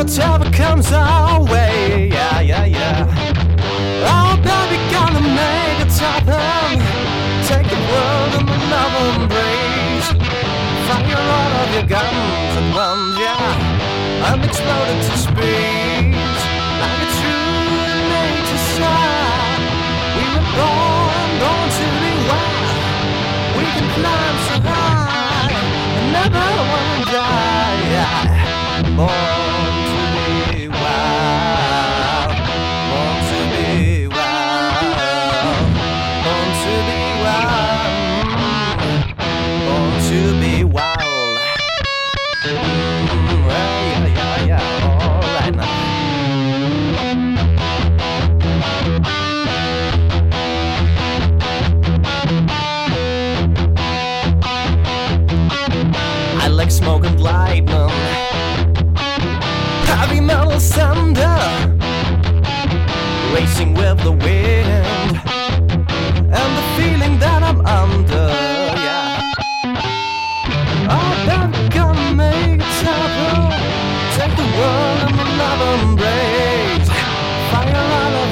whatever comes our way, yeah, yeah, yeah. Oh, baby, gonna make it happen. Take the world in another embrace. Fire all of your guns at once, yeah. And explode into space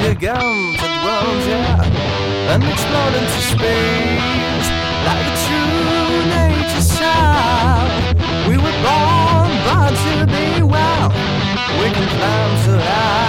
all of your guns at once, yeah, and explode into space like a true nature sound. We were born, born to be wild. We can climb so high